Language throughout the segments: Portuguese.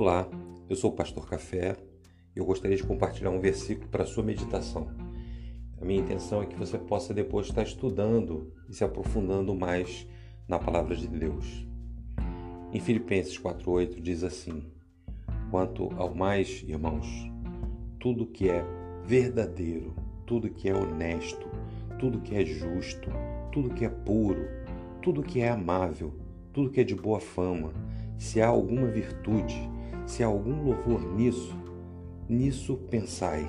Olá, eu sou o Pastor Café e eu gostaria de compartilhar um versículo para sua meditação. A minha intenção é que você possa depois estar estudando e se aprofundando mais na palavra de Deus. Em Filipenses 4:8 diz assim: Quanto ao mais, irmãos, tudo que é verdadeiro, tudo que é honesto, tudo que é justo, tudo que é puro, tudo que é amável, tudo que é de boa fama, se há alguma virtude, se há algum louvor nisso, nisso pensai.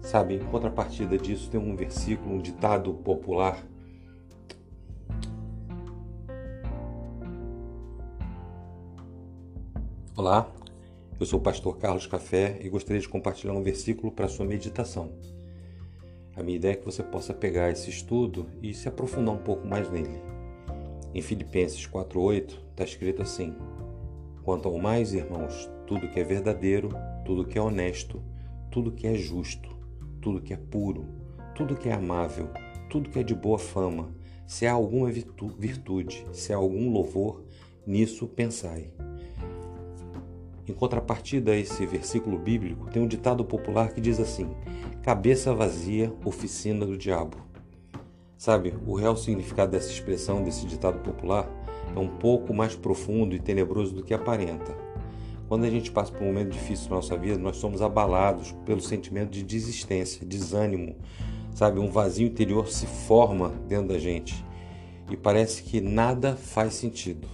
Sabe, em contrapartida disso tem um versículo, um ditado popular. Olá, eu sou o pastor Carlos Café e gostaria de compartilhar um versículo para sua meditação. A minha ideia é que você possa pegar esse estudo e se aprofundar um pouco mais nele. Em Filipenses 4:8 está escrito assim: Quanto mais, irmãos, tudo que é verdadeiro, tudo que é honesto, tudo que é justo, tudo que é puro, tudo que é amável, tudo que é de boa fama, se há alguma virtude, se há algum louvor, nisso pensai. Em contrapartida a esse versículo bíblico, tem um ditado popular que diz assim: cabeça vazia, oficina do diabo. Sabe, o real significado dessa expressão, desse ditado popular, é um pouco mais profundo e tenebroso do que aparenta. Quando a gente passa por um momento difícil na nossa vida, nós somos abalados pelo sentimento de desistência, desânimo, sabe? Um vazio interior se forma dentro da gente e parece que nada faz sentido.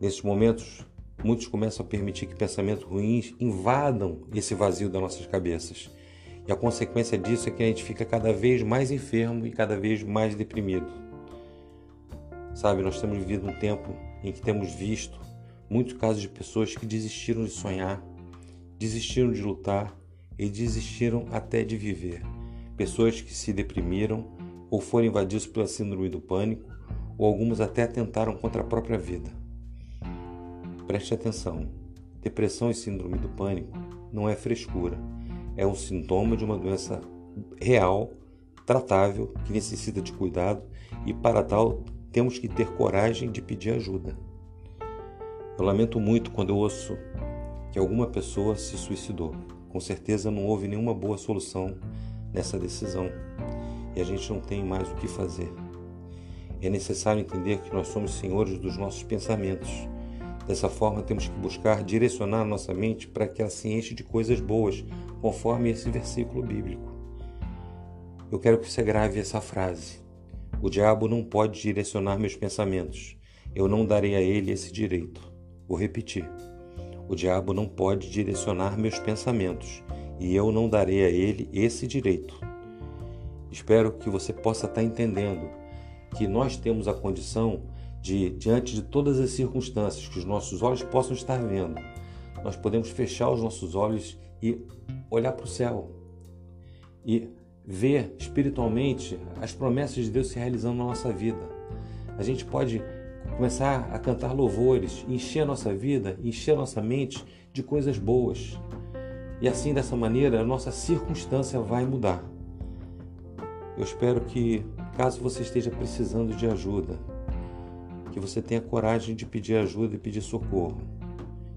Nesses momentos, muitos começam a permitir que pensamentos ruins invadam esse vazio das nossas cabeças. E a consequência disso é que a gente fica cada vez mais enfermo e cada vez mais deprimido. Sabe, nós temos vivido um tempo em que temos visto muitos casos de pessoas que desistiram de sonhar, desistiram de lutar e desistiram até de viver. Pessoas que se deprimiram ou foram invadidos pela síndrome do pânico, ou algumas até tentaram contra a própria vida. Preste atenção: depressão e síndrome do pânico não é frescura, é um sintoma de uma doença real, tratável, que necessita de cuidado e, para tal, temos que ter coragem de pedir ajuda. Eu lamento muito quando eu ouço que alguma pessoa se suicidou. Com certeza não houve nenhuma boa solução nessa decisão e a gente não tem mais o que fazer. É necessário entender que nós somos senhores dos nossos pensamentos. Dessa forma, temos que buscar direcionar nossa mente para que ela se enche de coisas boas, conforme esse versículo bíblico. Eu quero que você grave essa frase. O diabo não pode direcionar meus pensamentos. Eu não darei a ele esse direito. Vou repetir. O diabo não pode direcionar meus pensamentos e eu não darei a ele esse direito. Espero que você possa estar entendendo que nós temos a condição de, diante de todas as circunstâncias que os nossos olhos possam estar vendo, nós podemos fechar os nossos olhos e olhar para o céu e ver espiritualmente as promessas de Deus se realizando na nossa vida. A gente pode começar a cantar louvores, encher a nossa vida, encher a nossa mente de coisas boas. E assim, dessa maneira, a nossa circunstância vai mudar. Eu espero que, caso você esteja precisando de ajuda, que você tenha coragem de pedir ajuda e pedir socorro.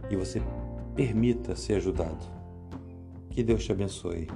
E você permita ser ajudado. Que Deus te abençoe.